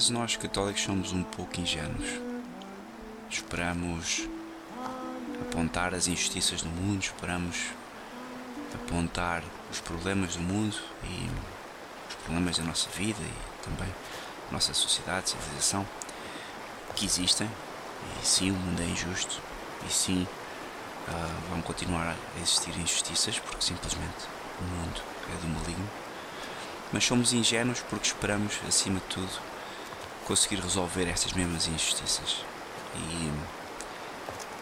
vezes nós católicos somos um pouco ingênuos. Esperamos apontar as injustiças do mundo, esperamos apontar os problemas do mundo e os problemas da nossa vida e também da nossa sociedade, civilização, que existem. E sim, o mundo é injusto. E sim, uh, vão continuar a existir injustiças porque simplesmente o mundo é do maligno. Mas somos ingênuos porque esperamos, acima de tudo, conseguir resolver estas mesmas injustiças. E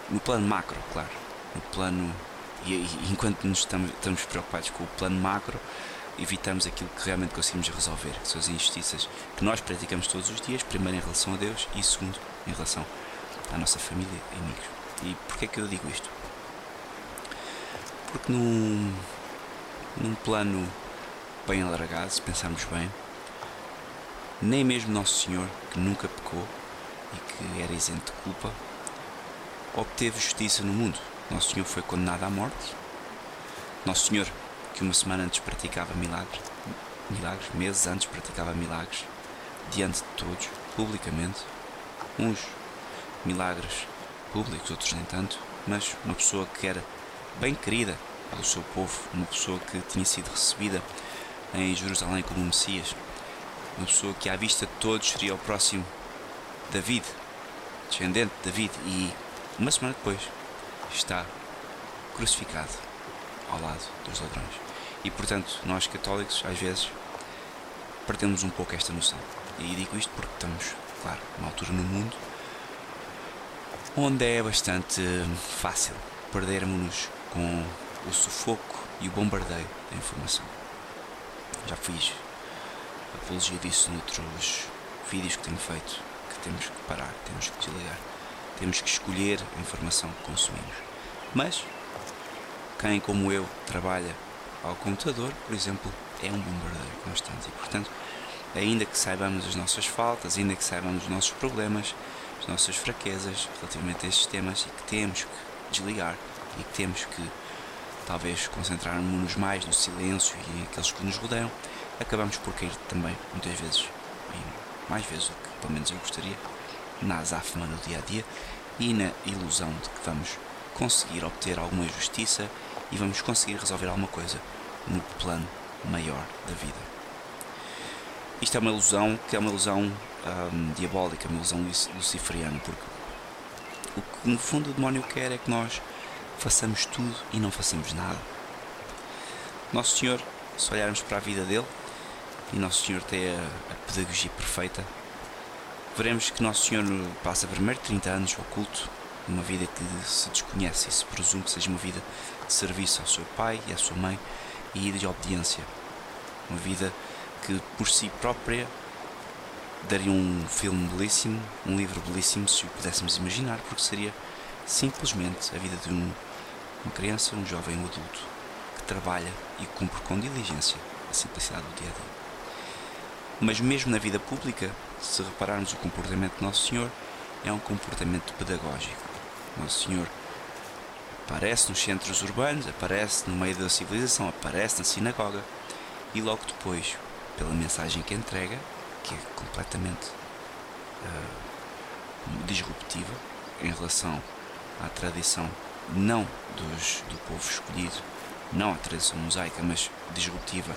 no plano macro, claro. No plano. E, e enquanto nos estamos, estamos preocupados com o plano macro, evitamos aquilo que realmente conseguimos resolver, que são as injustiças que nós praticamos todos os dias, primeiro em relação a Deus e segundo em relação à nossa família e amigos. E porquê é que eu digo isto? Porque num, num plano bem alargado, se pensarmos bem, nem mesmo Nosso Senhor, que nunca pecou e que era isento de culpa, obteve justiça no mundo. Nosso Senhor foi condenado à morte. Nosso Senhor, que uma semana antes praticava milagres, milagres, meses antes praticava milagres, diante de todos, publicamente, uns milagres públicos, outros nem tanto, mas uma pessoa que era bem querida pelo seu povo, uma pessoa que tinha sido recebida em Jerusalém como Messias, uma pessoa que à vista de todos seria o próximo David, descendente de David, e uma semana depois está crucificado ao lado dos ladrões. E portanto, nós católicos, às vezes, perdemos um pouco esta noção. E digo isto porque estamos, claro, numa altura no mundo onde é bastante fácil perdermos-nos com o sufoco e o bombardeio da informação. Já fiz apologia disso noutros vídeos que tenho feito, que temos que parar, temos que desligar, temos que escolher a informação que consumimos. Mas, quem como eu trabalha ao computador, por exemplo, é um bombardeio constante e, portanto, ainda que saibamos as nossas faltas, ainda que saibamos os nossos problemas, as nossas fraquezas relativamente a estes temas e que temos que desligar e que temos que talvez concentrarmos-nos mais no silêncio e aqueles que nos rodeiam, acabamos por cair também, muitas vezes, e mais vezes do que pelo menos eu gostaria, na azáfama do dia a dia e na ilusão de que vamos conseguir obter alguma justiça e vamos conseguir resolver alguma coisa no plano maior da vida. Isto é uma ilusão que é uma ilusão um, diabólica, uma ilusão luciferiana, porque o que no fundo o demónio quer é que nós façamos tudo e não façamos nada. Nosso Senhor, se olharmos para a vida dele, e Nosso Senhor tem a, a pedagogia perfeita, veremos que Nosso Senhor passa primeiro 30 anos oculto, uma vida que se desconhece e se presume que seja uma vida de serviço ao seu pai e à sua mãe e de obediência. Uma vida que por si própria daria um filme belíssimo, um livro belíssimo, se o pudéssemos imaginar, porque seria simplesmente a vida de um, uma criança, um jovem, um adulto que trabalha e cumpre com diligência a simplicidade do dia a dia. Mas mesmo na vida pública, se repararmos o comportamento de Nosso Senhor, é um comportamento pedagógico. Nosso Senhor aparece nos centros urbanos, aparece no meio da civilização, aparece na sinagoga e logo depois, pela mensagem que entrega, que é completamente uh, disruptiva em relação à tradição não dos, do povo escolhido, não à tradição mosaica, mas disruptiva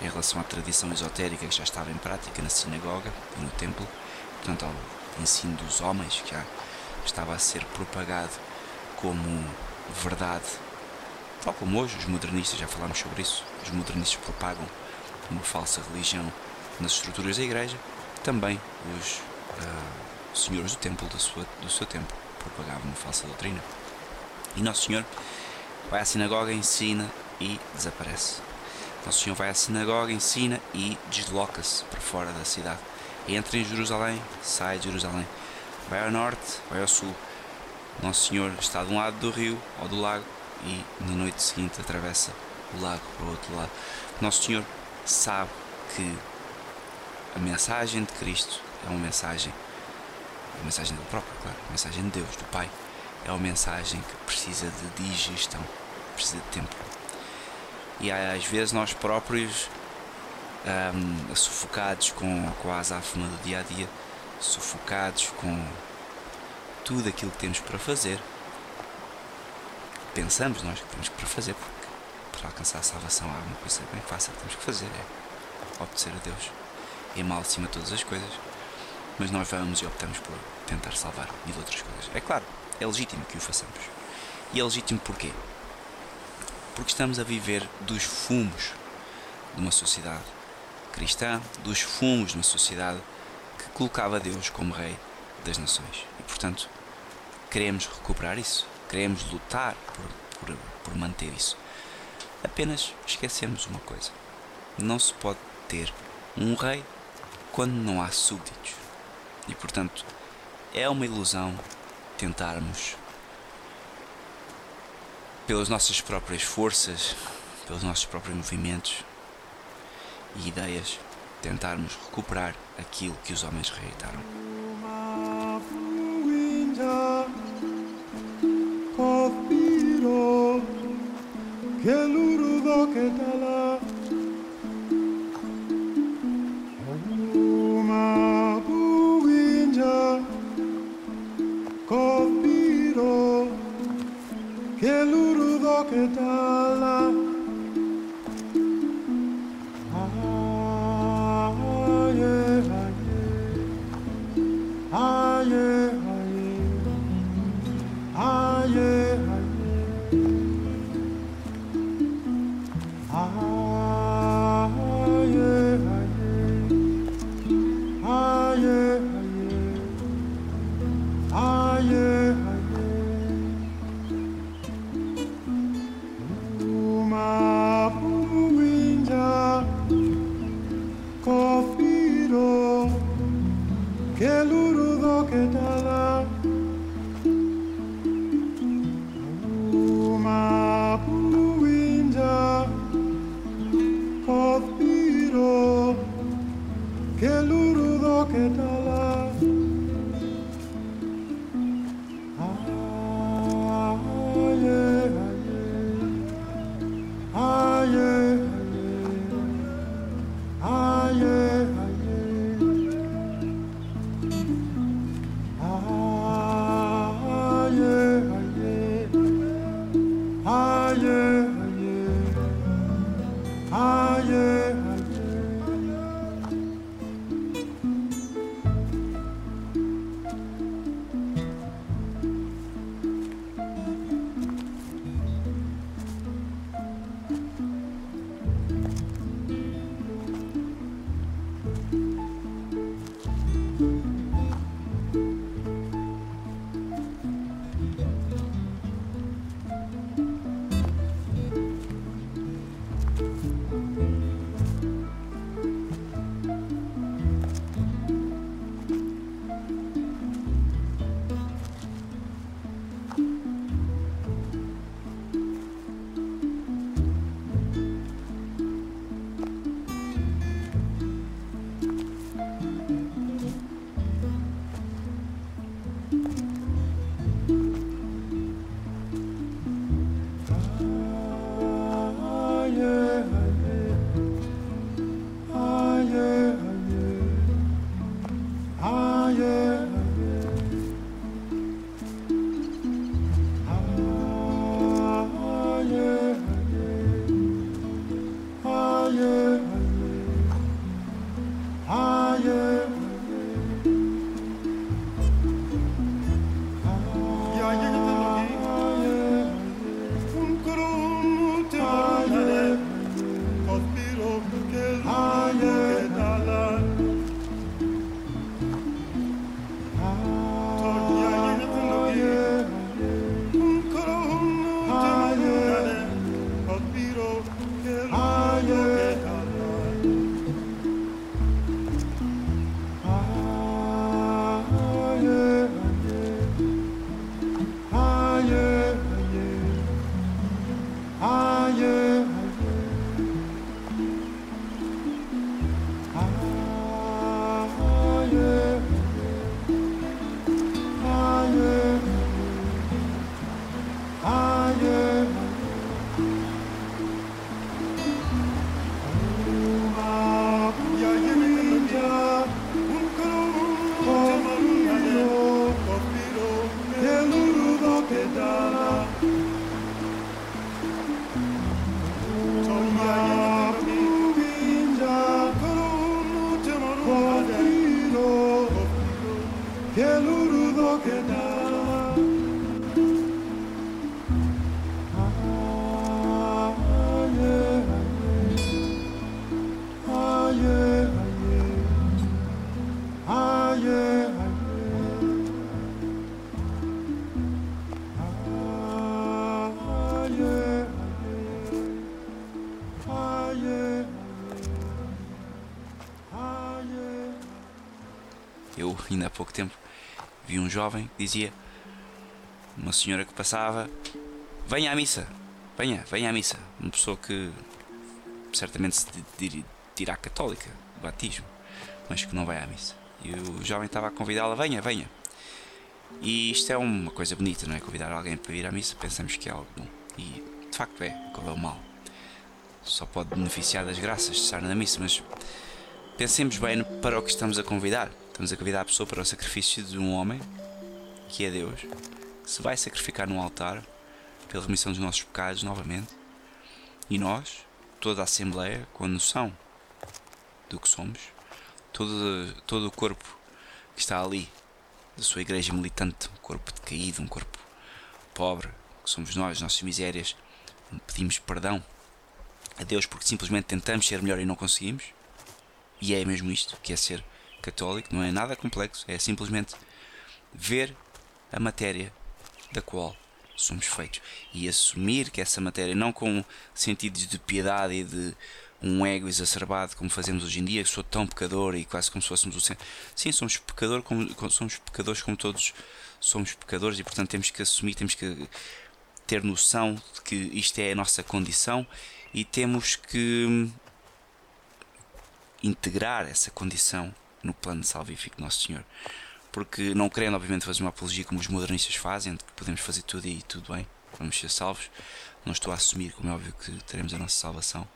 em relação à tradição esotérica que já estava em prática na sinagoga e no templo, portanto ao ensino dos homens que já estava a ser propagado como verdade, tal como hoje os modernistas, já falámos sobre isso, os modernistas propagam uma falsa religião nas estruturas da igreja, também os uh, senhores do templo do, seu tempo propagavam uma falsa doutrina. E Nosso Senhor vai à sinagoga, ensina e desaparece. Nosso Senhor vai à sinagoga, ensina e desloca-se para fora da cidade. Entra em Jerusalém, sai de Jerusalém. Vai ao norte, vai ao sul. Nosso Senhor está de um lado do rio ou do lago e na noite seguinte atravessa o lago para o outro lado. Nosso Senhor sabe que a mensagem de Cristo é uma mensagem, a mensagem do próprio, claro, a mensagem de Deus, do Pai, é uma mensagem que precisa de digestão, precisa de tempo. E às vezes nós próprios um, sufocados com, com a azáfama do dia a dia, sufocados com tudo aquilo que temos para fazer. Pensamos nós que temos para fazer, porque para alcançar a salvação há uma coisa bem fácil que temos que fazer: é obedecer a Deus. É mal acima de todas as coisas, mas nós vamos e optamos por tentar salvar e de outras coisas. É claro, é legítimo que o façamos. E é legítimo porquê? Porque estamos a viver dos fumos de uma sociedade cristã, dos fumos de uma sociedade que colocava Deus como Rei das Nações. E portanto, queremos recuperar isso, queremos lutar por, por, por manter isso. Apenas esquecemos uma coisa: não se pode ter um rei quando não há súbditos. E portanto, é uma ilusão tentarmos, pelas nossas próprias forças, pelos nossos próprios movimentos e ideias, tentarmos recuperar aquilo que os homens rejeitaram. Do que gedaan. Aconteceu ainda há pouco tempo. Vi um jovem que dizia, uma senhora que passava, venha à missa, venha, venha à missa. Uma pessoa que certamente se dirá católica, batismo, mas que não vai à missa. E o jovem estava a convidá-la, venha, venha. E isto é uma coisa bonita, não é? Convidar alguém para ir à missa, pensamos que é algo bom. E de facto é, qual é o mal? Só pode beneficiar das graças de estar na missa, mas pensemos bem para o que estamos a convidar. Estamos a convidar a pessoa para o sacrifício de um homem, que é Deus, que se vai sacrificar no altar pela remissão dos nossos pecados novamente. E nós, toda a Assembleia, com a noção do que somos, todo, todo o corpo que está ali, da sua igreja militante, um corpo decaído, um corpo pobre, que somos nós, nossas misérias, pedimos perdão a Deus porque simplesmente tentamos ser melhor e não conseguimos. E é mesmo isto que é ser católico, não é nada complexo, é simplesmente ver a matéria da qual somos feitos e assumir que essa matéria, não com sentidos de piedade e de um ego exacerbado como fazemos hoje em dia, que sou tão pecador e quase como se fôssemos o centro. Sim, somos pecador como, somos pecadores como todos somos pecadores e portanto temos que assumir, temos que ter noção de que isto é a nossa condição e temos que integrar essa condição no plano salvífico de Nosso Senhor. Porque não querendo, obviamente, fazer uma apologia como os modernistas fazem, de que podemos fazer tudo e tudo bem, vamos ser salvos. Não estou a assumir, como é óbvio, que teremos a nossa salvação.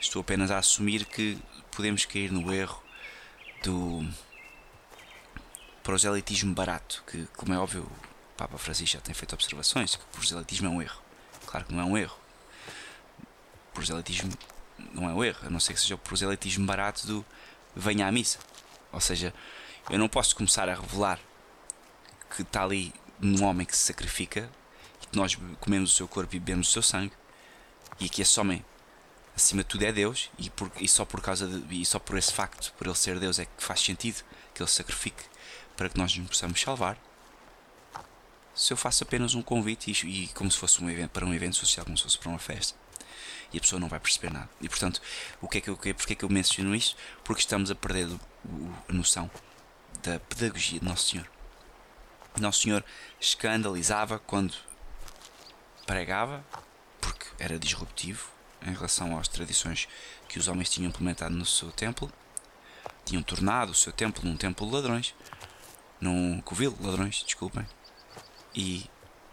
Estou apenas a assumir que podemos cair no erro do proselitismo barato, que, como é óbvio, o Papa Francisco já tem feito observações, que o proselitismo é um erro. Claro que não é um erro proselitismo não é o erro, a não ser que seja o proselitismo barato do venha à missa. Ou seja, eu não posso começar a revelar que está ali um homem que se sacrifica e que nós comemos o seu corpo e bebemos o seu sangue e que esse homem acima de tudo é Deus e, por, e só por causa de, e só por esse facto, por ele ser Deus, é que faz sentido que ele se sacrifique para que nós nos possamos salvar. Se eu faço apenas um convite e, e como se fosse um evento para um evento social, como se fosse para uma festa, e a pessoa não vai perceber nada. E portanto, o que é que eu, porque é que eu menciono isto? Porque estamos a perder a noção da pedagogia de Nosso Senhor. Nosso Senhor escandalizava quando pregava, porque era disruptivo em relação às tradições que os homens tinham implementado no seu templo. Tinham tornado o seu templo num templo de ladrões, num covil de ladrões, desculpem. E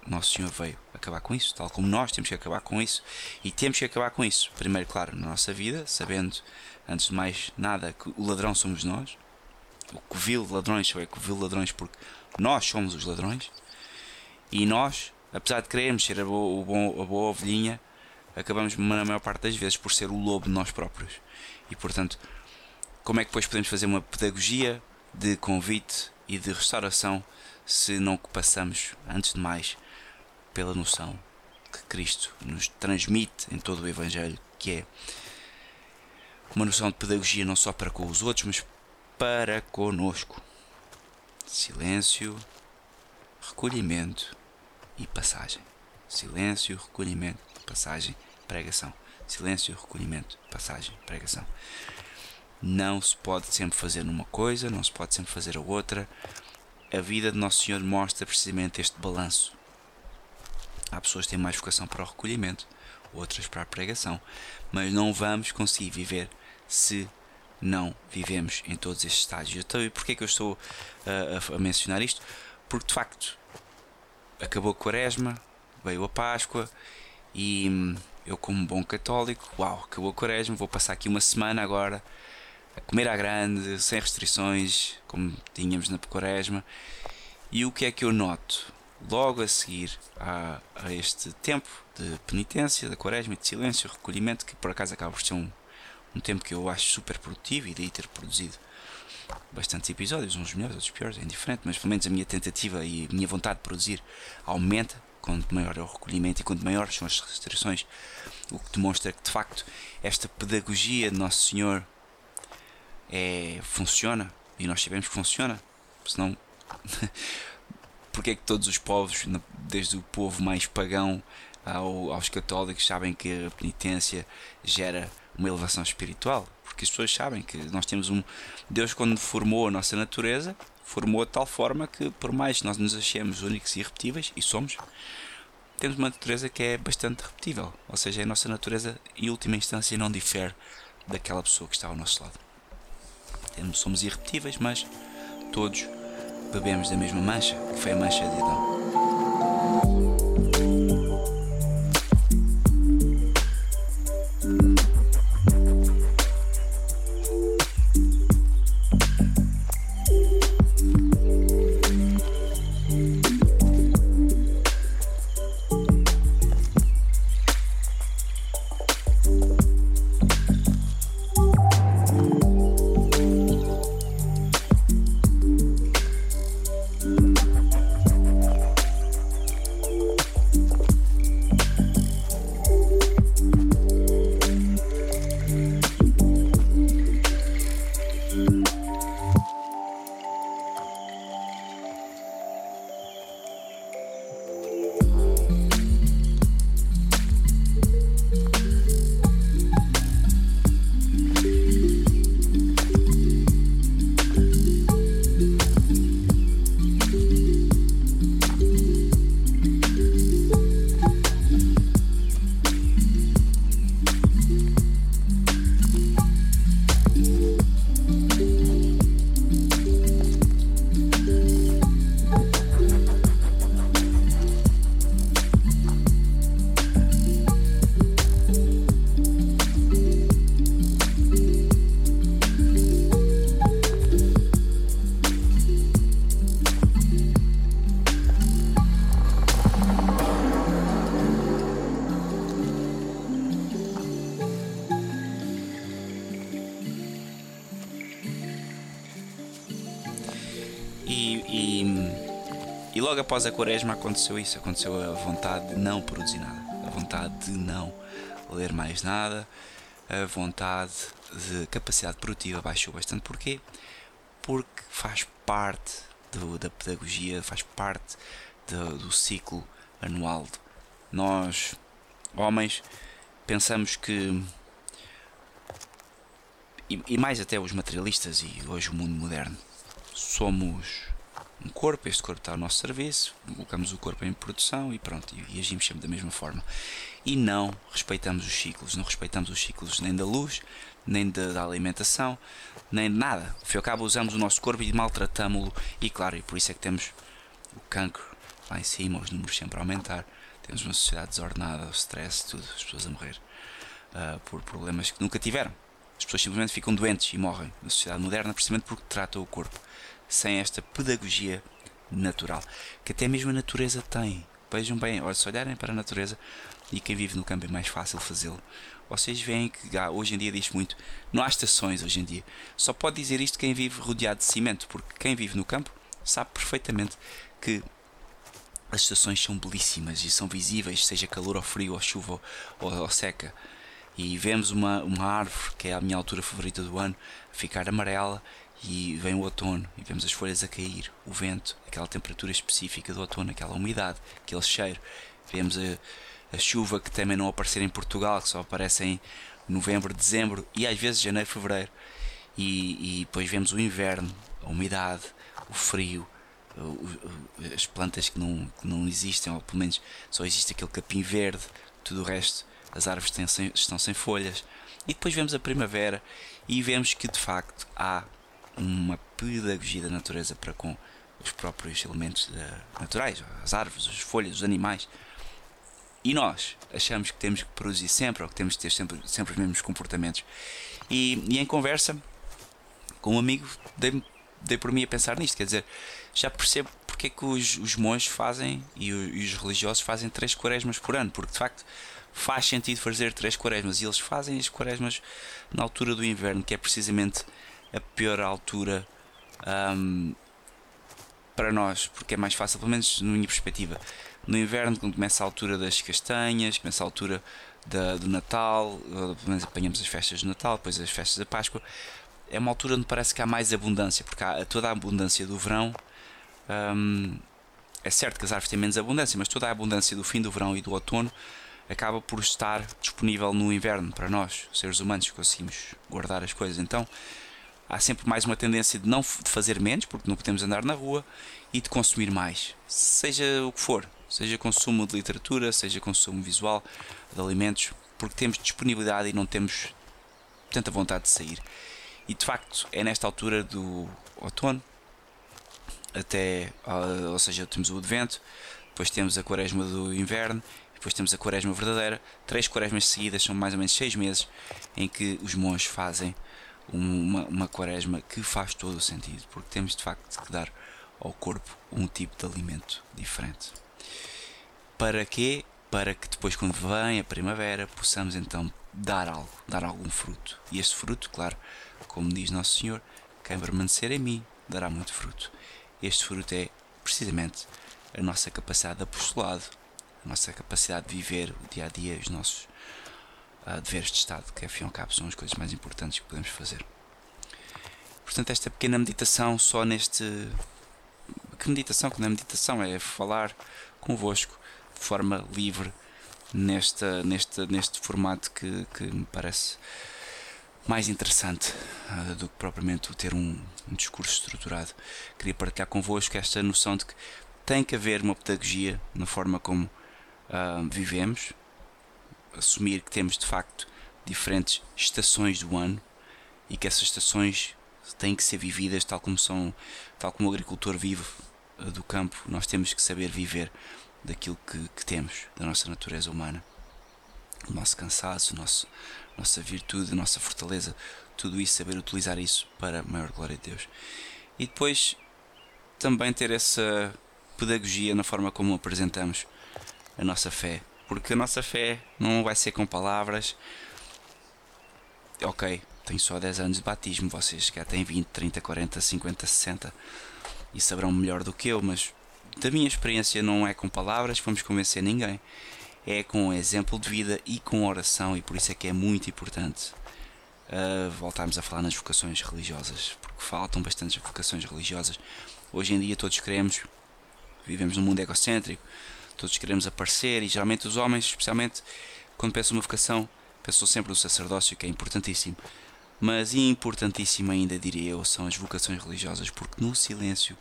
nosso Senhor veio acabar com isso, tal como nós temos que acabar com isso. E temos que acabar com isso, primeiro, claro, na nossa vida, sabendo, antes de mais nada, que o ladrão somos nós. O covil de ladrões só é covil de ladrões porque nós somos os ladrões. E nós, apesar de querermos ser a boa, a boa, ovelhinha, acabamos, na maior parte das vezes, por ser o lobo de nós próprios. E portanto, como é que depois podemos fazer uma pedagogia de convite e de restauração se não passamos, antes de mais, pela noção que Cristo nos transmite em todo o Evangelho, que é uma noção de pedagogia não só para com os outros, mas para conosco. Silêncio, recolhimento e passagem. Silêncio, recolhimento, passagem, pregação. Silêncio, recolhimento, passagem, pregação. Não se pode sempre fazer uma coisa, não se pode sempre fazer a outra. A vida de Nosso Senhor mostra precisamente este balanço Há pessoas que têm mais vocação para o recolhimento, outras para a pregação, mas não vamos conseguir viver se não vivemos em todos estes estágios. Então, e porquê que eu estou a, a mencionar isto? Porque de facto acabou a quaresma, veio a Páscoa e hum, eu como bom católico, uau, acabou a quaresma, vou passar aqui uma semana agora a comer à grande, sem restrições, como tínhamos na quaresma. E o que é que eu noto? Logo a seguir a, a, este tempo de penitência, da quaresma de silêncio, recolhimento, que por acaso acaba por ser um, um tempo que eu acho super produtivo e daí ter produzido bastantes episódios, uns melhores, outros piores, é indiferente, mas pelo menos a minha tentativa e a minha vontade de produzir aumenta quanto maior é o recolhimento e quanto maiores são as restrições, o que demonstra que de facto esta pedagogia de Nosso Senhor é, funciona e nós sabemos que funciona, senão porque é que todos os povos, desde o povo mais pagão ao, aos católicos, sabem que a penitência gera uma elevação espiritual? porque as pessoas sabem que nós temos um. Deus, quando formou a nossa natureza, formou de tal forma que, por mais que nós nos achemos únicos e irrepetíveis, e somos, temos uma natureza que é bastante repetível. Ou seja, a nossa natureza, em última instância, não difere daquela pessoa que está ao nosso lado. Somos irrepetíveis, mas todos bebemos da mesma mancha, que foi a mancha de Adão. Logo após a quaresma aconteceu isso, aconteceu a vontade de não produzir nada, a vontade de não ler mais nada, a vontade de capacidade produtiva baixou bastante. Porquê? Porque faz parte do, da pedagogia, faz parte do, do ciclo anual. Nós, homens, pensamos que e, e, mais até os materialistas e hoje o mundo moderno somos um corpo, este corpo está ao nosso serviço, colocamos o corpo em produção e pronto, e, agimos sempre da mesma forma. E não respeitamos os ciclos, não respeitamos os ciclos nem da luz, nem da, alimentação, nem de nada. Ao cabo, usamos o nosso corpo e maltratamos-lo, e claro, e por isso é que temos o cancro lá em cima, os números sempre a aumentar. Temos uma sociedade desordenada, o stress, tudo, as pessoas a morrer uh, por problemas que nunca tiveram. As pessoas simplesmente ficam doentes e morrem na sociedade moderna precisamente porque tratam o corpo sem esta pedagogia natural, que até mesmo a natureza tem. Vejam bem, se olharem para a natureza, e quem vive no campo é mais fácil fazê-lo. Vocês veem que ah, hoje em dia diz muito, não há estações hoje em dia. Só pode dizer isto quem vive rodeado de cimento, porque quem vive no campo sabe perfeitamente que as estações são belíssimas e são visíveis, seja calor ou frio, ou chuva ou, ou seca. E vemos uma, uma árvore, que é a minha altura favorita do ano, ficar amarela e vem o outono e vemos as folhas a cair, o vento, aquela temperatura específica do outono, aquela umidade, aquele cheiro. Vemos a, a chuva que também não aparecer em Portugal, que só aparece em novembro, dezembro e às vezes janeiro, fevereiro. E, e depois vemos o inverno, a umidade, o frio, as plantas que não, que não existem, ou pelo menos só existe aquele capim verde, tudo o resto, as árvores estão sem folhas. E depois vemos a primavera e vemos que de facto há uma pedagogia da natureza para com os próprios elementos uh, naturais, as árvores, as folhas, os animais. E nós achamos que temos que produzir sempre, ou que temos que ter sempre, sempre os mesmos comportamentos. E, e em conversa com um amigo, dei, dei por mim a pensar nisto. Quer dizer, já percebo porque é que os, os monges fazem e, o, e os religiosos fazem três quaresmas por ano, porque de facto faz sentido fazer três quaresmas e eles fazem as quaresmas na altura do inverno, que é precisamente a pior altura um, para nós, porque é mais fácil, pelo menos na minha perspectiva. No inverno, quando começa a altura das castanhas, começa a altura da, do Natal, pelo menos apanhamos as festas do Natal, depois as festas da Páscoa, é uma altura onde parece que há mais abundância, porque há toda a abundância do verão. Um, é certo que as árvores têm menos abundância, mas toda a abundância do fim do verão e do outono acaba por estar disponível no inverno para nós, seres humanos, que conseguimos guardar as coisas. Então há sempre mais uma tendência de não fazer menos, porque não podemos andar na rua, e de consumir mais, seja o que for, seja consumo de literatura, seja consumo visual, de alimentos, porque temos disponibilidade e não temos tanta vontade de sair. E de facto é nesta altura do outono até, ah, ou seja, temos o advento, depois temos a quaresma do inverno, depois temos a quaresma verdadeira. Três quaresmas seguidas são mais ou menos seis meses em que os monges fazem uma, uma quaresma que faz todo o sentido, porque temos de facto que dar ao corpo um tipo de alimento diferente. Para quê? Para que depois, quando vem a primavera, possamos então dar algo, dar algum fruto. E este fruto, claro, como diz Nosso Senhor, quem permanecer em mim dará muito fruto. Este fruto é precisamente a nossa capacidade de apostolado, a nossa capacidade de viver o dia a dia, os nossos uh, deveres de Estado, que afinal cabo são as coisas mais importantes que podemos fazer. Portanto, esta pequena meditação só neste. Que meditação? Que não é meditação, é falar convosco de forma livre nesta, neste, neste formato que, que me parece mais interessante uh, do que propriamente ter um, um, discurso estruturado. Queria partilhar convosco esta noção de que tem que haver uma pedagogia na forma como uh, vivemos, assumir que temos de facto diferentes estações do ano e que essas estações têm que ser vividas tal como são, tal como o agricultor vive uh, do campo, nós temos que saber viver daquilo que, que temos, da nossa natureza humana, o nosso cansaço, o nosso nossa virtude, nossa fortaleza, tudo isso, saber utilizar isso para a maior glória de Deus. E depois também ter essa pedagogia na forma como apresentamos a nossa fé, porque a nossa fé não vai ser com palavras. Ok, tenho só 10 anos de batismo, vocês que têm 20, 30, 40, 50, 60 e saberão melhor do que eu, mas da minha experiência não é com palavras que vamos convencer ninguém é com exemplo de vida e com oração, e por isso é que é muito importante uh, voltarmos a falar nas vocações religiosas, porque faltam bastantes vocações religiosas. Hoje em dia todos queremos, vivemos num mundo egocêntrico, todos queremos aparecer, e geralmente os homens, especialmente quando pensam numa vocação, pensam sempre no sacerdócio, que é importantíssimo. Mas importantíssimo ainda, diria eu, são as vocações religiosas, porque no silêncio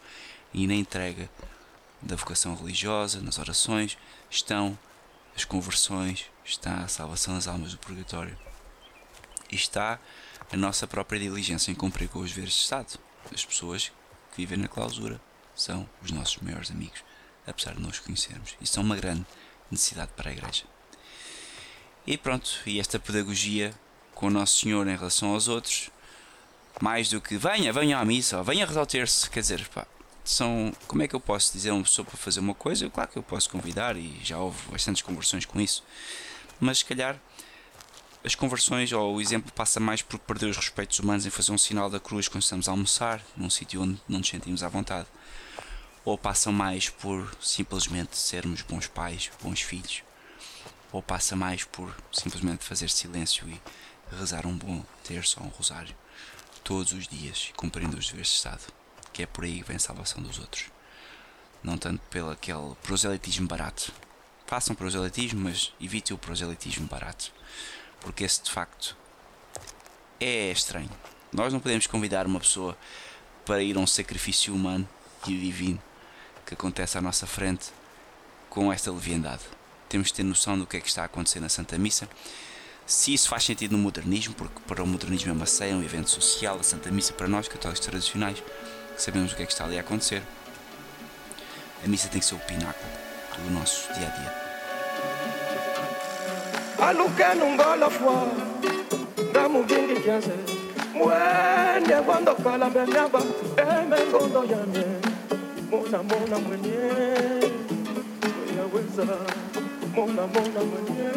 e na entrega da vocação religiosa, nas orações, estão as conversões, está a salvação das almas do purgatório. E está a nossa própria diligência em cumprir com os deveres de Estado. As pessoas que vivem na clausura são os nossos maiores amigos, apesar de nós conhecermos. Isso é uma grande necessidade para a Igreja. E pronto, e esta pedagogia com o Nosso Senhor em relação aos outros, mais do que venha, venha à missa, venha rezar o terço, quer dizer, pá, são. Como é que eu posso dizer a uma pessoa para fazer uma coisa? Claro que eu posso convidar e já houve bastantes conversões com isso, mas se calhar as conversões ou o exemplo passa mais por perder os respeitos humanos em fazer um sinal da cruz quando estamos a almoçar, num sítio onde não nos sentimos à vontade, ou passam mais por simplesmente sermos bons pais, bons filhos, ou passa mais por simplesmente fazer silêncio e rezar um bom terço ou um rosário todos os dias, cumprindo os deveres de Estado que é por aí que vem a salvação dos outros. Não tanto pelo aquele proselitismo barato. Façam proselitismo, mas evitem o proselitismo barato. Porque esse de facto é estranho. Nós não podemos convidar uma pessoa para ir a um sacrifício humano e divino que acontece à nossa frente com esta leviandade. Temos de ter noção do que é que está a acontecer na Santa Missa. Se isso faz sentido no modernismo, porque para o modernismo é uma ceia, um evento social, a Santa Missa para nós, católicos tradicionais, sabemos o que é que está ali a acontecer. A missa tem que ser o pináculo do nosso dia a dia. Yame mona mona mwenye yaweza mona mona. Mwenye